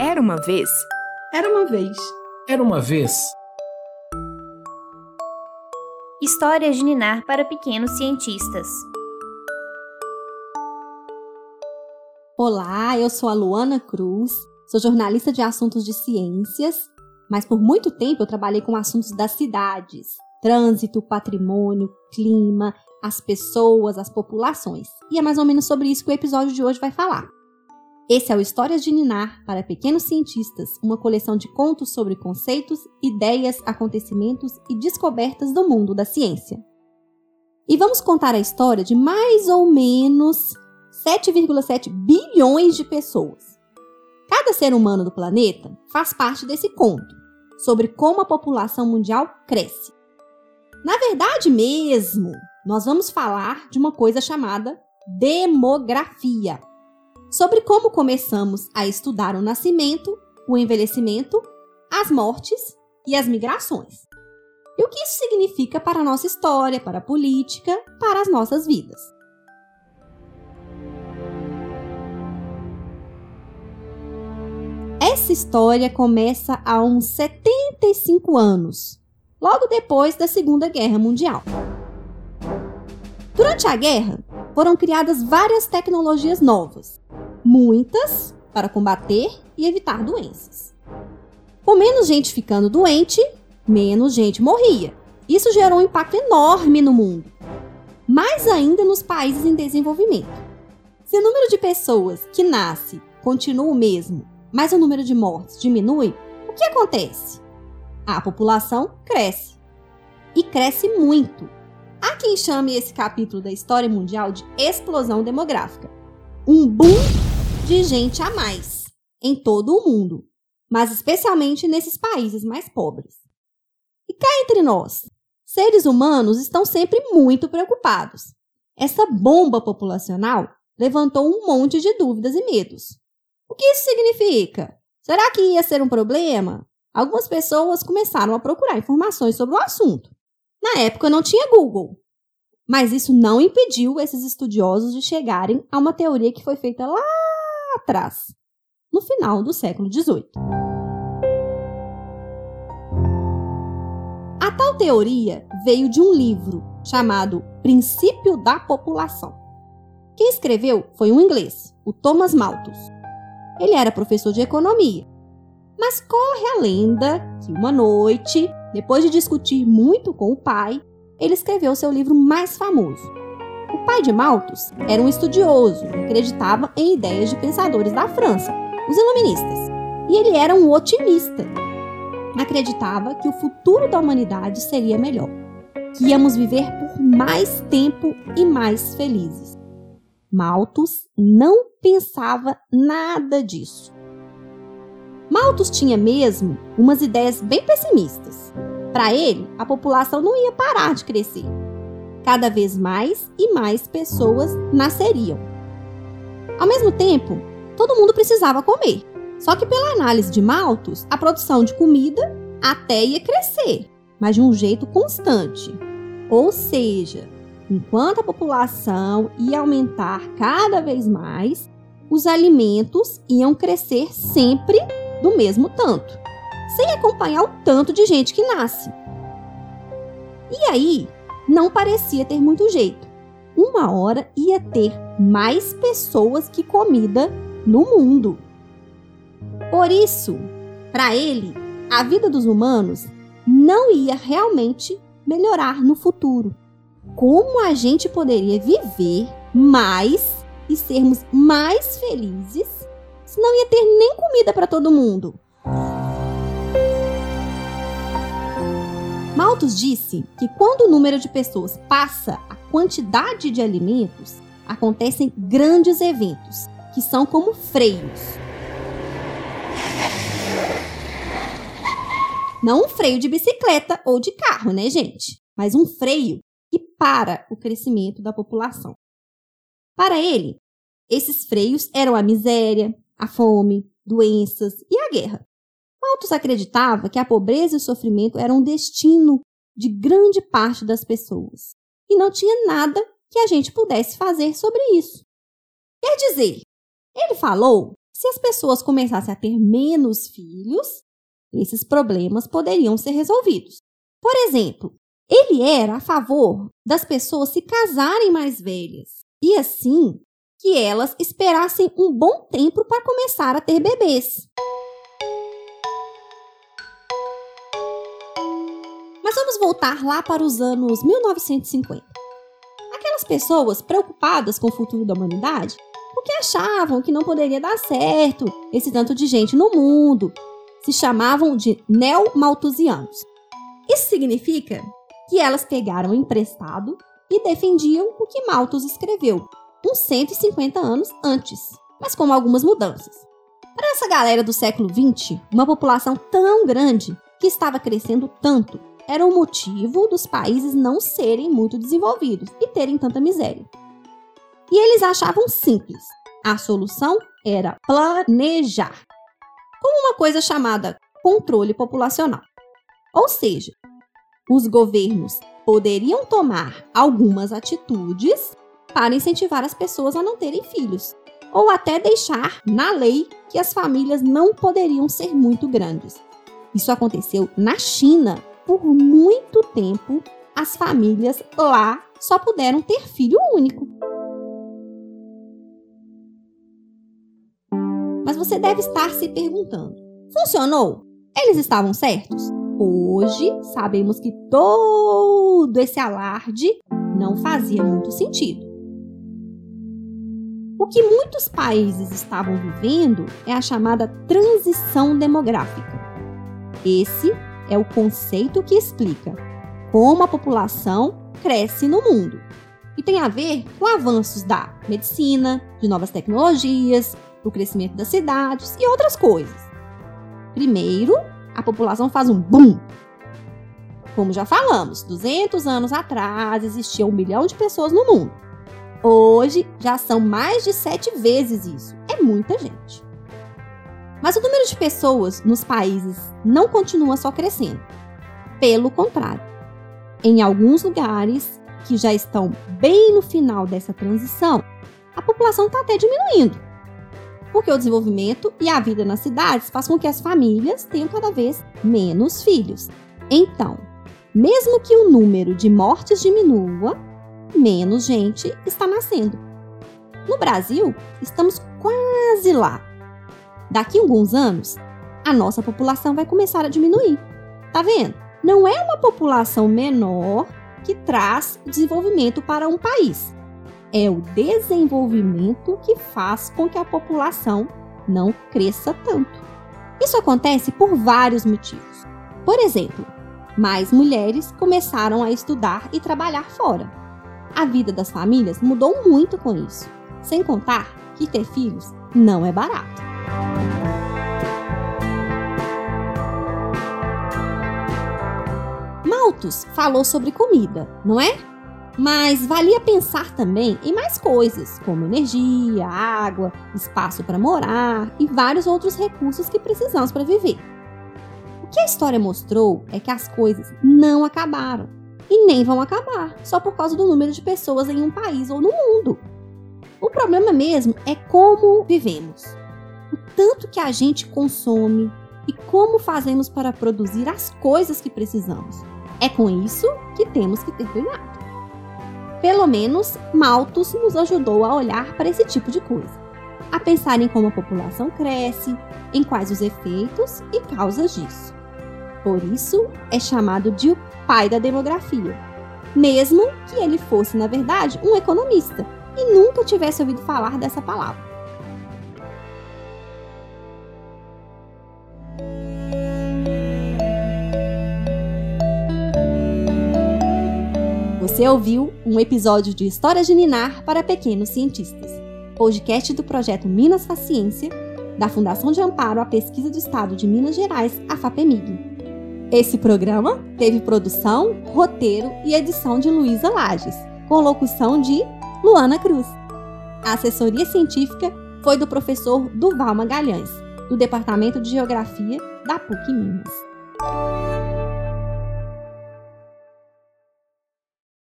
Era uma vez. Era uma vez. Era uma vez. Histórias de Ninar para pequenos cientistas. Olá, eu sou a Luana Cruz, sou jornalista de assuntos de ciências, mas por muito tempo eu trabalhei com assuntos das cidades, trânsito, patrimônio, clima, as pessoas, as populações. E é mais ou menos sobre isso que o episódio de hoje vai falar. Esse é o Histórias de Ninar para Pequenos Cientistas, uma coleção de contos sobre conceitos, ideias, acontecimentos e descobertas do mundo da ciência. E vamos contar a história de mais ou menos 7,7 bilhões de pessoas. Cada ser humano do planeta faz parte desse conto sobre como a população mundial cresce. Na verdade mesmo, nós vamos falar de uma coisa chamada demografia sobre como começamos a estudar o nascimento, o envelhecimento, as mortes e as migrações. E o que isso significa para a nossa história, para a política, para as nossas vidas. Essa história começa há uns 75 anos, logo depois da Segunda Guerra Mundial. Durante a guerra, foram criadas várias tecnologias novas, muitas para combater e evitar doenças. Com menos gente ficando doente, menos gente morria. Isso gerou um impacto enorme no mundo, mais ainda nos países em desenvolvimento. Se o número de pessoas que nasce continua o mesmo, mas o número de mortes diminui, o que acontece? A população cresce. E cresce muito. Há quem chame esse capítulo da história mundial de explosão demográfica. Um boom de gente a mais em todo o mundo, mas especialmente nesses países mais pobres. E cá entre nós, seres humanos estão sempre muito preocupados. Essa bomba populacional levantou um monte de dúvidas e medos. O que isso significa? Será que ia ser um problema? Algumas pessoas começaram a procurar informações sobre o assunto. Na época não tinha Google, mas isso não impediu esses estudiosos de chegarem a uma teoria que foi feita lá atrás, no final do século XVIII. A tal teoria veio de um livro chamado Princípio da População. Quem escreveu foi um inglês, o Thomas Malthus. Ele era professor de economia. Mas corre a lenda que uma noite, depois de discutir muito com o pai, ele escreveu seu livro mais famoso, o pai de Malthus era um estudioso acreditava em ideias de pensadores da França, os iluministas. E ele era um otimista. Acreditava que o futuro da humanidade seria melhor, que íamos viver por mais tempo e mais felizes. Malthus não pensava nada disso. Malthus tinha mesmo umas ideias bem pessimistas. Para ele, a população não ia parar de crescer cada vez mais e mais pessoas nasceriam. Ao mesmo tempo, todo mundo precisava comer. Só que pela análise de Malthus, a produção de comida até ia crescer, mas de um jeito constante. Ou seja, enquanto a população ia aumentar cada vez mais, os alimentos iam crescer sempre do mesmo tanto, sem acompanhar o tanto de gente que nasce. E aí, não parecia ter muito jeito. Uma hora ia ter mais pessoas que comida no mundo. Por isso, para ele, a vida dos humanos não ia realmente melhorar no futuro. Como a gente poderia viver mais e sermos mais felizes se não ia ter nem comida para todo mundo? Malthus disse que quando o número de pessoas passa a quantidade de alimentos, acontecem grandes eventos, que são como freios. Não um freio de bicicleta ou de carro, né, gente? Mas um freio que para o crescimento da população. Para ele, esses freios eram a miséria, a fome, doenças e a guerra. Malthus acreditava que a pobreza e o sofrimento eram um destino de grande parte das pessoas e não tinha nada que a gente pudesse fazer sobre isso. Quer dizer, ele falou se as pessoas começassem a ter menos filhos, esses problemas poderiam ser resolvidos. Por exemplo, ele era a favor das pessoas se casarem mais velhas e assim que elas esperassem um bom tempo para começar a ter bebês. Vamos voltar lá para os anos 1950. Aquelas pessoas preocupadas com o futuro da humanidade porque achavam que não poderia dar certo esse tanto de gente no mundo, se chamavam de neomalthusianos. Isso significa que elas pegaram emprestado e defendiam o que Malthus escreveu, uns 150 anos antes, mas com algumas mudanças. Para essa galera do século 20, uma população tão grande que estava crescendo tanto era o motivo dos países não serem muito desenvolvidos e terem tanta miséria. E eles achavam simples. A solução era planejar, como uma coisa chamada controle populacional. Ou seja, os governos poderiam tomar algumas atitudes para incentivar as pessoas a não terem filhos, ou até deixar na lei que as famílias não poderiam ser muito grandes. Isso aconteceu na China por muito tempo, as famílias lá só puderam ter filho único. Mas você deve estar se perguntando: funcionou? Eles estavam certos? Hoje sabemos que todo esse alarde não fazia muito sentido. O que muitos países estavam vivendo é a chamada transição demográfica. Esse é o conceito que explica como a população cresce no mundo. E tem a ver com avanços da medicina, de novas tecnologias, do crescimento das cidades e outras coisas. Primeiro, a população faz um boom. Como já falamos, 200 anos atrás existia um milhão de pessoas no mundo. Hoje já são mais de sete vezes isso. É muita gente. Mas o número de pessoas nos países não continua só crescendo. Pelo contrário, em alguns lugares que já estão bem no final dessa transição, a população está até diminuindo. Porque o desenvolvimento e a vida nas cidades faz com que as famílias tenham cada vez menos filhos. Então, mesmo que o número de mortes diminua, menos gente está nascendo. No Brasil, estamos quase lá. Daqui a alguns anos, a nossa população vai começar a diminuir. Tá vendo? Não é uma população menor que traz desenvolvimento para um país. É o desenvolvimento que faz com que a população não cresça tanto. Isso acontece por vários motivos. Por exemplo, mais mulheres começaram a estudar e trabalhar fora. A vida das famílias mudou muito com isso. Sem contar que ter filhos não é barato. Falou sobre comida, não é? Mas valia pensar também em mais coisas, como energia, água, espaço para morar e vários outros recursos que precisamos para viver. O que a história mostrou é que as coisas não acabaram e nem vão acabar só por causa do número de pessoas em um país ou no mundo. O problema mesmo é como vivemos o tanto que a gente consome e como fazemos para produzir as coisas que precisamos. É com isso que temos que ter cuidado. Pelo menos, Malthus nos ajudou a olhar para esse tipo de coisa, a pensar em como a população cresce, em quais os efeitos e causas disso. Por isso, é chamado de o pai da demografia, mesmo que ele fosse, na verdade, um economista e nunca tivesse ouvido falar dessa palavra. Você ouviu um episódio de Histórias de Ninar para Pequenos Cientistas, podcast do projeto Minas Faciência, da Fundação de Amparo à Pesquisa do Estado de Minas Gerais, a FAPEMIG. Esse programa teve produção, roteiro e edição de Luísa Lages, com locução de Luana Cruz. A assessoria científica foi do professor Duval Magalhães, do Departamento de Geografia da PUC Minas.